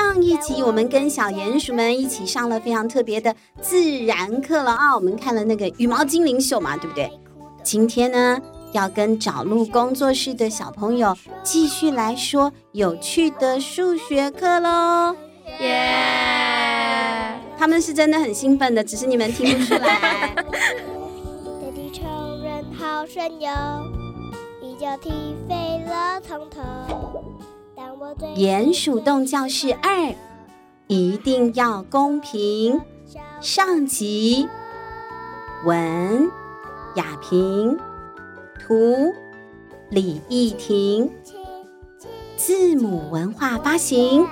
上一集我们跟小鼹鼠们一起上了非常特别的自然课了啊，我们看了那个羽毛精灵秀嘛，对不对？今天呢，要跟找路工作室的小朋友继续来说有趣的数学课喽，耶！他们是真的很兴奋的，只是你们听不出来。的地球人好神勇，一脚踢飞了从头。鼹鼠洞教室二，一定要公平。上集，文雅萍，图李艺婷，字母文化发行。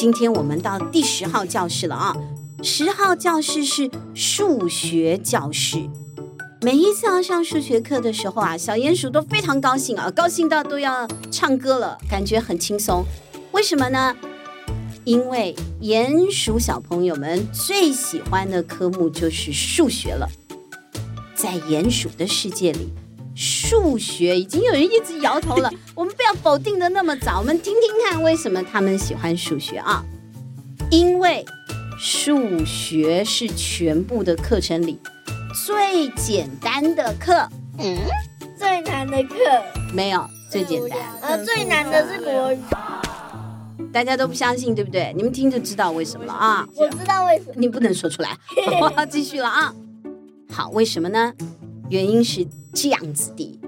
今天我们到第十号教室了啊！十号教室是数学教室。每一次要上数学课的时候啊，小鼹鼠都非常高兴啊，高兴到都要唱歌了，感觉很轻松。为什么呢？因为鼹鼠小朋友们最喜欢的科目就是数学了。在鼹鼠的世界里，数学已经有人一直摇头了，我们不要否定的那么早，我们听听看为什么他们喜欢数学啊？因为数学是全部的课程里最简单的课。嗯，最难的课没有最简单，呃，最难的是国语。大家都不相信，对不对？你们听就知道为什么了啊？我知道为什么，你不能说出来。我要继续了啊！好，为什么呢？原因是这样子的，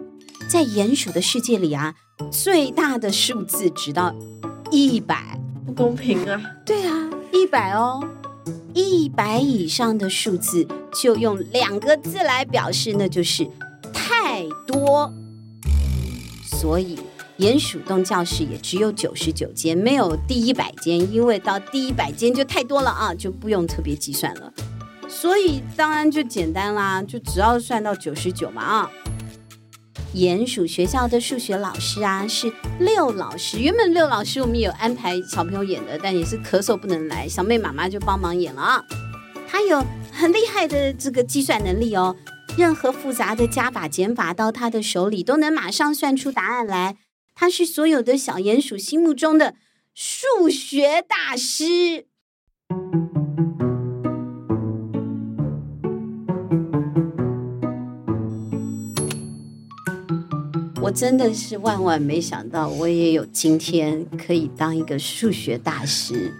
在鼹鼠的世界里啊，最大的数字直到一百，不公平啊！对啊，一百哦，一百以上的数字就用两个字来表示，那就是太多。所以鼹鼠洞教室也只有九十九间，没有第一百间，因为到第一百间就太多了啊，就不用特别计算了。所以当然就简单啦，就只要算到九十九嘛啊！鼹鼠学校的数学老师啊是六老师，原本六老师我们有安排小朋友演的，但也是咳嗽不能来，小妹妈妈就帮忙演了啊。他有很厉害的这个计算能力哦，任何复杂的加法减法到他的手里都能马上算出答案来。他是所有的小鼹鼠心目中的数学大师。我真的是万万没想到，我也有今天可以当一个数学大师，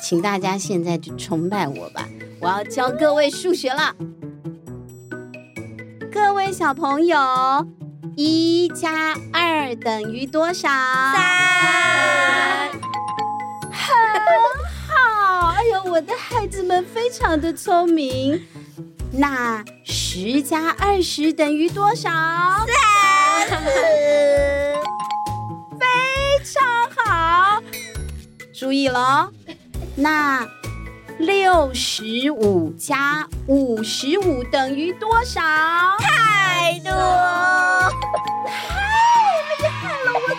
请大家现在就崇拜我吧！我要教各位数学了，各位小朋友，一加二等于多少？三。很好，哎呦，我的孩子们非常的聪明。那十加二十等于多少？三。非常好，注意了，那六十五加五十五等于多少？太多，太厉害了！我的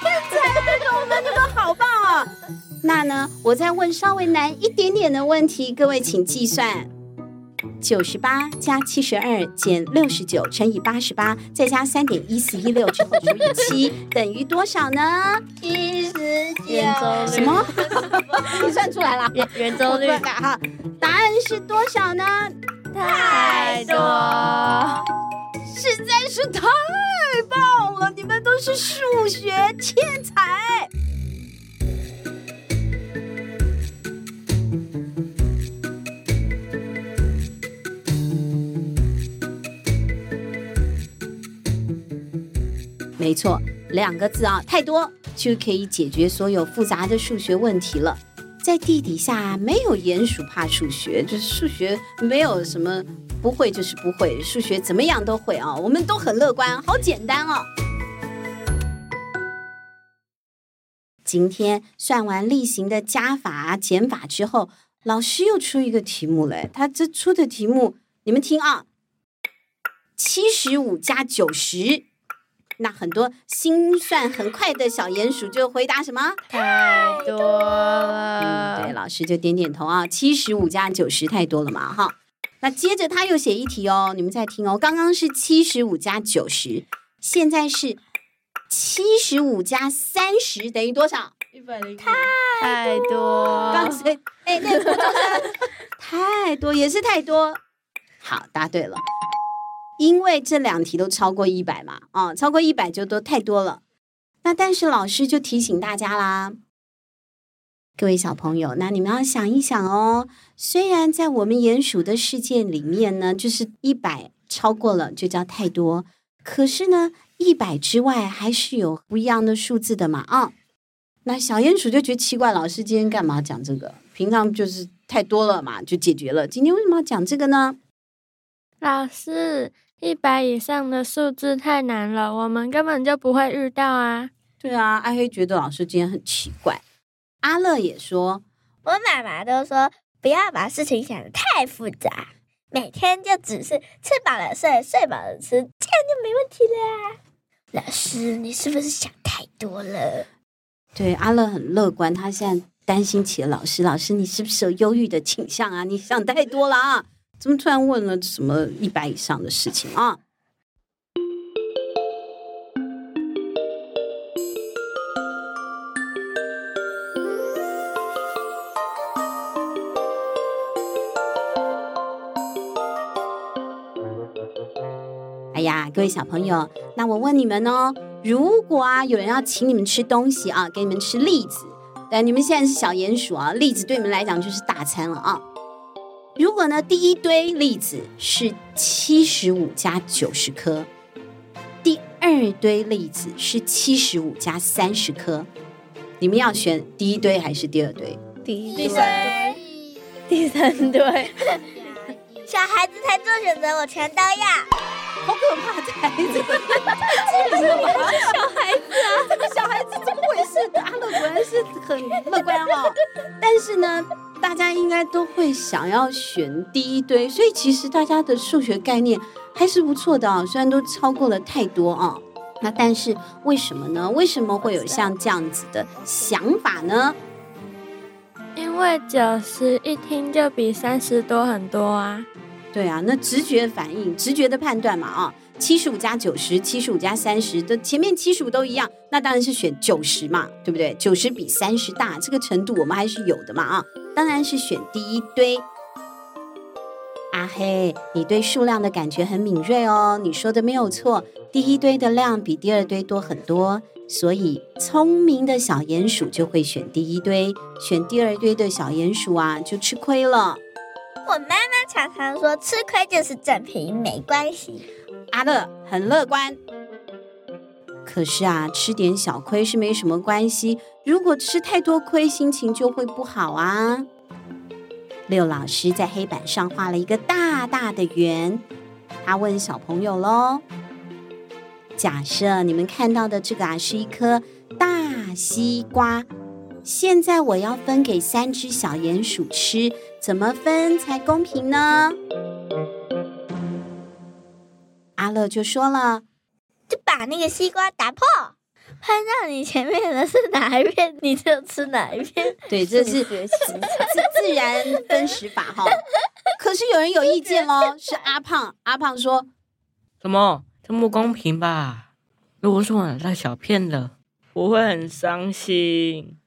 天才，那个我们那个好棒啊！那呢，我再问稍微难一点点的问题，各位请计算。九十八加七十二减六十九乘以八十八，再加三点一四一六之后除以七，等于多少呢？一十九。什么？你算出来了？圆圆周率。哈，答案是多少呢？太多，实在是太棒了！你们都是数学天才。没错，两个字啊，太多就可以解决所有复杂的数学问题了。在地底下没有鼹鼠怕数学，就是数学没有什么不会就是不会，数学怎么样都会啊，我们都很乐观，好简单哦。今天算完例行的加法、减法之后，老师又出一个题目嘞。他这出的题目，你们听啊，七十五加九十。那很多心算很快的小鼹鼠就回答什么？太多了。嗯，对，老师就点点头啊。七十五加九十太多了嘛，哈。那接着他又写一题哦，你们再听哦。刚刚是七十五加九十，现在是七十五加三十等于多少？一百零太多。刚才哎，那个就是 太多，也是太多。好，答对了。因为这两题都超过一百嘛，啊，超过一百就都太多了。那但是老师就提醒大家啦，各位小朋友，那你们要想一想哦。虽然在我们鼹鼠的世界里面呢，就是一百超过了就叫太多，可是呢，一百之外还是有不一样的数字的嘛，啊。那小鼹鼠就觉得奇怪，老师今天干嘛讲这个？平常就是太多了嘛，就解决了。今天为什么要讲这个呢？老师。一百以上的数字太难了，我们根本就不会遇到啊！对啊，阿黑觉得老师今天很奇怪。阿乐也说，我妈妈都说不要把事情想得太复杂，每天就只是吃饱了睡，睡饱了吃，这样就没问题了。老师，你是不是想太多了？对，阿乐很乐观，他现在担心起了老师。老师，你是不是有忧郁的倾向啊？你想太多了啊！怎么突然问了什么一百以上的事情啊？哎呀，各位小朋友，那我问你们哦，如果啊有人要请你们吃东西啊，给你们吃栗子，但你们现在是小鼹鼠啊，栗子对你们来讲就是大餐了啊。如果呢，第一堆粒子是七十五加九十颗，第二堆粒子是七十五加三十颗，你们要选第一堆还是第二堆？第一堆，第三堆，第三堆。小孩子才做选择，我全都要。好可怕的孩子！这是什么小孩子啊？这个小孩子怎么回事？阿乐果然是很乐观哦。但是呢，大家应该都会想要选第一堆，所以其实大家的数学概念还是不错的啊。虽然都超过了太多啊，那但是为什么呢？为什么会有像这样子的想法呢？因为九十一听就比三十多很多啊。对啊，那直觉反应、直觉的判断嘛，啊，七十五加九十，七十五加三十的前面七十五都一样，那当然是选九十嘛，对不对？九十比三十大，这个程度我们还是有的嘛，啊，当然是选第一堆。阿黑，你对数量的感觉很敏锐哦，你说的没有错，第一堆的量比第二堆多很多，所以聪明的小鼹鼠就会选第一堆，选第二堆的小鼹鼠啊就吃亏了。我妈妈常常说，吃亏就是占便宜，没关系。阿乐很乐观，可是啊，吃点小亏是没什么关系。如果吃太多亏，心情就会不好啊。六老师在黑板上画了一个大大的圆，他问小朋友喽：假设你们看到的这个啊，是一颗大西瓜。现在我要分给三只小鼹鼠吃，怎么分才公平呢？阿乐就说了：“就把那个西瓜打破，拍到你前面的是哪一片，你就吃哪一片。”对，这是自自然分食法 哈。可是有人有意见哦，是阿胖。阿胖说：“什么？这不公平吧？如果说我拿到小片的，我会很伤心。”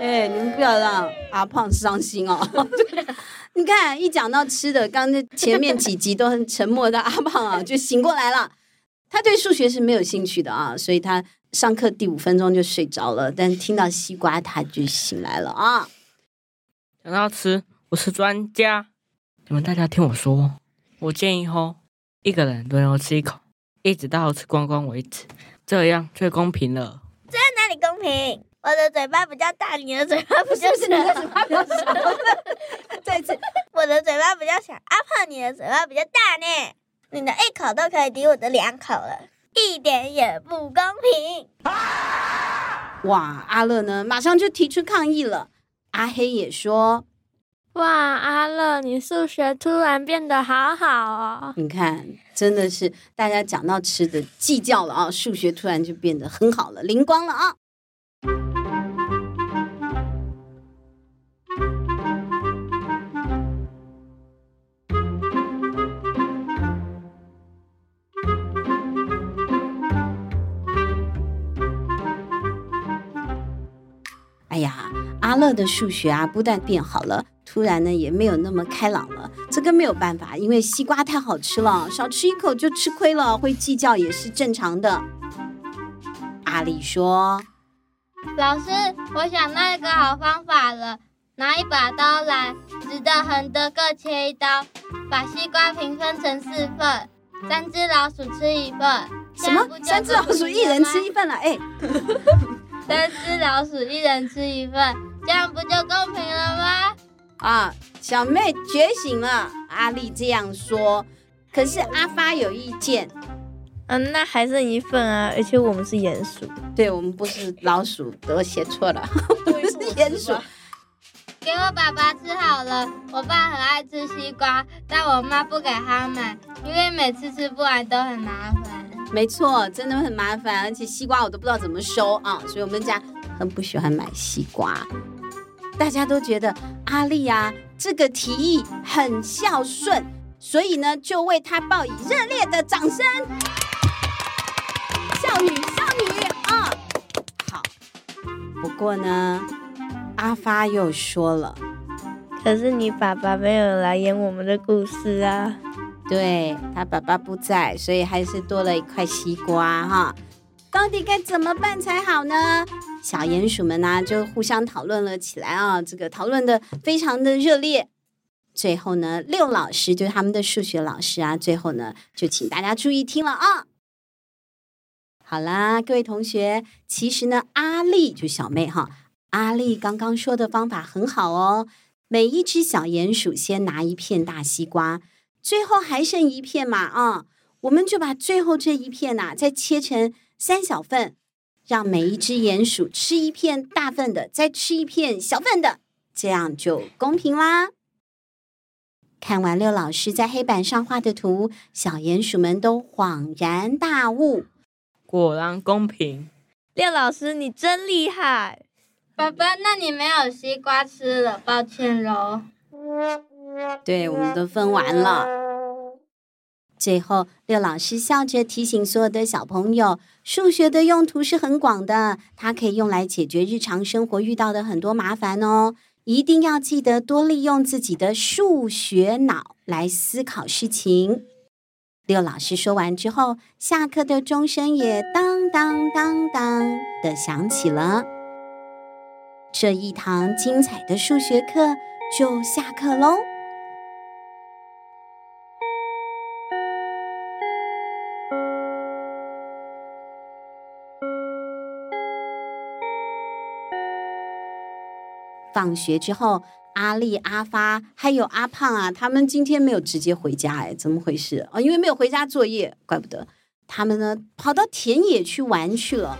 哎，你们不要让阿胖伤心哦！你看，一讲到吃的，刚才前面几集都很沉默的阿胖啊，就醒过来了。他对数学是没有兴趣的啊，所以他上课第五分钟就睡着了。但听到西瓜，他就醒来了啊。讲到吃，我是专家。你们大家听我说，我建议吼，一个人轮流吃一口，一直到吃光光为止，这样最公平了。这样哪里公平？我的嘴巴比较大，你的嘴巴不就是？你的嘴巴比较小。再次，我的嘴巴比较小，阿胖你的嘴巴比较大呢。你的一口都可以抵我的两口了，一点也不公平。啊！哇，阿乐呢，马上就提出抗议了。阿黑也说：“哇，阿乐，你数学突然变得好好哦！你看，真的是大家讲到吃的计较了啊，数学突然就变得很好了，灵光了啊！”阿乐的数学啊，不但变好了，突然呢也没有那么开朗了。这个没有办法，因为西瓜太好吃了，少吃一口就吃亏了，会计较也是正常的。阿丽说：“老师，我想到一个好方法了，拿一把刀来，直的横的各切一刀，把西瓜平分成四份，三只老鼠吃一份。什么？三只老鼠一人吃一份了？哎。”三只老鼠一人吃一份，这样不就公平了吗？啊，小妹觉醒了，阿丽这样说。可是阿发有意见，嗯，那还剩一份啊，而且我们是鼹鼠，对，我们不是老鼠，我写错了，我们是鼹鼠。给我爸爸吃好了，我爸很爱吃西瓜，但我妈不给他买，因为每次吃不完都很麻烦。没错，真的很麻烦，而且西瓜我都不知道怎么收啊，所以我们家很不喜欢买西瓜。大家都觉得阿丽啊这个提议很孝顺，所以呢就为他报以热烈的掌声。孝女，孝女啊！好，不过呢，阿发又说了，可是你爸爸没有来演我们的故事啊。对，他爸爸不在，所以还是多了一块西瓜哈。到底该怎么办才好呢？小鼹鼠们呢、就互相讨论了起来啊，这个讨论的非常的热烈。最后呢，六老师就是他们的数学老师啊，最后呢就请大家注意听了啊。好啦，各位同学，其实呢，阿丽就小妹哈，阿丽刚刚说的方法很好哦。每一只小鼹鼠先拿一片大西瓜。最后还剩一片嘛，啊，我们就把最后这一片呐、再切成三小份，让每一只鼹鼠吃一片大份的，再吃一片小份的，这样就公平啦。看完六老师在黑板上画的图，小鼹鼠们都恍然大悟，果然公平。六老师，你真厉害。爸爸，那你没有西瓜吃了，抱歉喽。对，我们都分完了。最后，六老师笑着提醒所有的小朋友：数学的用途是很广的，它可以用来解决日常生活遇到的很多麻烦哦。一定要记得多利用自己的数学脑来思考事情。六老师说完之后，下课的钟声也当当当当的响起了。这一堂精彩的数学课就下课喽。放学之后，阿力、阿发还有阿胖啊，他们今天没有直接回家，哎，怎么回事？哦，因为没有回家作业，怪不得他们呢跑到田野去玩去了。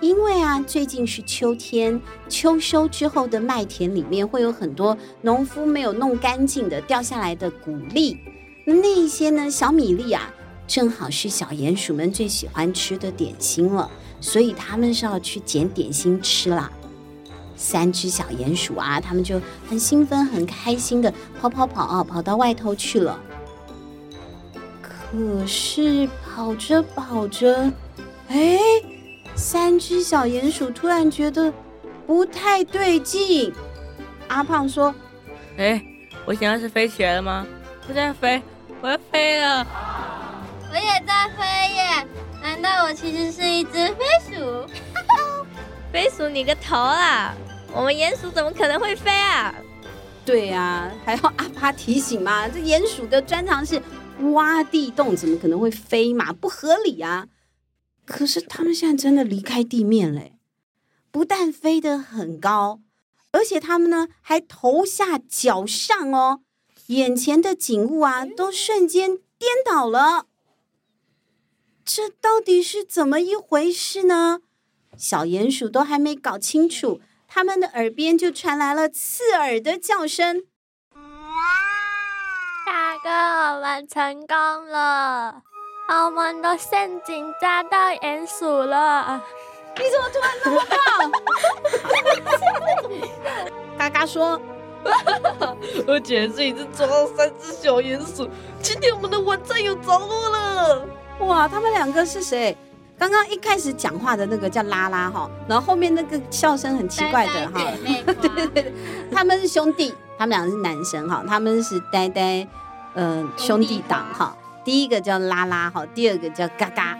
因为啊，最近是秋天，秋收之后的麦田里面会有很多农夫没有弄干净的掉下来的谷粒，那一些呢小米粒啊，正好是小鼹鼠们最喜欢吃的点心了，所以他们是要去捡点心吃啦。三只小鼹鼠啊，他们就很兴奋、很开心的跑跑跑啊，跑到外头去了。可是跑着跑着，哎，三只小鼹鼠突然觉得不太对劲。阿胖说：“哎，我现在是飞起来了吗？我在飞，我要飞了。我也在飞耶！难道我其实是一只飞鼠？飞鼠你个头啦！”我们鼹鼠怎么可能会飞啊？对呀、啊，还要阿发提醒嘛。这鼹鼠的专长是挖地洞，怎么可能会飞嘛？不合理啊！可是他们现在真的离开地面嘞，不但飞得很高，而且他们呢还头下脚上哦，眼前的景物啊都瞬间颠倒了。这到底是怎么一回事呢？小鼹鼠都还没搞清楚，他们的耳边就传来了刺耳的叫声。大哥，我们成功了，我们的陷阱抓到鼹鼠了。你怎么突然那么棒？嘎嘎说。而且这一次抓到三只小鼹鼠，今天我们的晚餐有着落了。哇，他们两个是谁？刚刚一开始讲话的那个叫拉拉哈，然后后面那个笑声很奇怪的哈。对对对，他们是兄弟，他们两个是男生哈，他们是呆呆，嗯、呃，兄弟党哈。第一个叫拉拉哈，第二个叫嘎嘎。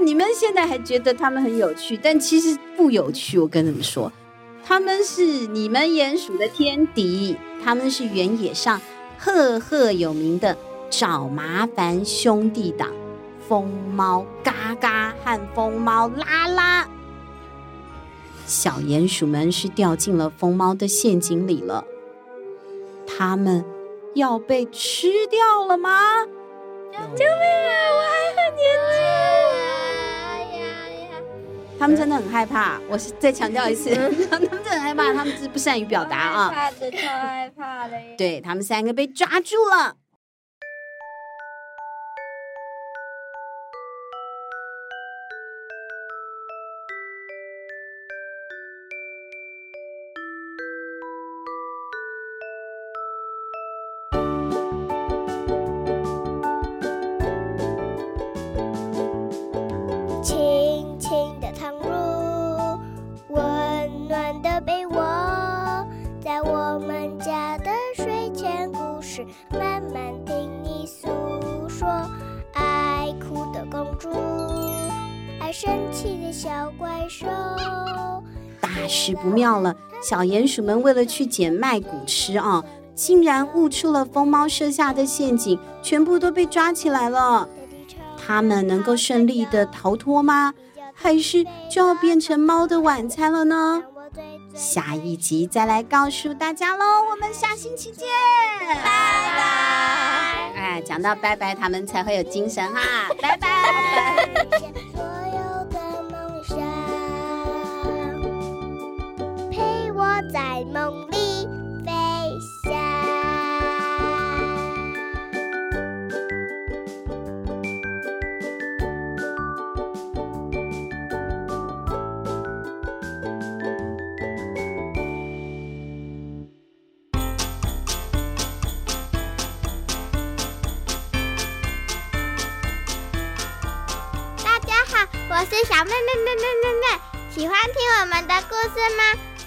你们现在还觉得他们很有趣，但其实不有趣。我跟你们说。他们是你们鼹鼠的天敌，他们是原野上赫赫有名的找麻烦兄弟档——疯猫嘎嘎和疯猫拉拉。小鼹鼠们是掉进了疯猫的陷阱里了，他们要被吃掉了吗？救命啊！我还很年轻。他们真的很害怕，我再强调一次，他们真的很害怕，他们是不善于表达啊。害怕的，超害怕的。对，他们三个被抓住了。生气的小怪兽。大事不妙了！小鼹鼠们为了去捡麦谷吃啊，竟然误触了疯猫设下的陷阱，全部都被抓起来了。他们能够顺利的逃脱吗？还是就要变成猫的晚餐了呢？下一集再来告诉大家喽，我们下星期见，拜拜。哎，讲到拜拜，他们才会有精神哈，拜拜。在梦里飞翔。大家好我是小妹妹妹妹妹妹，喜欢听我们的故事吗？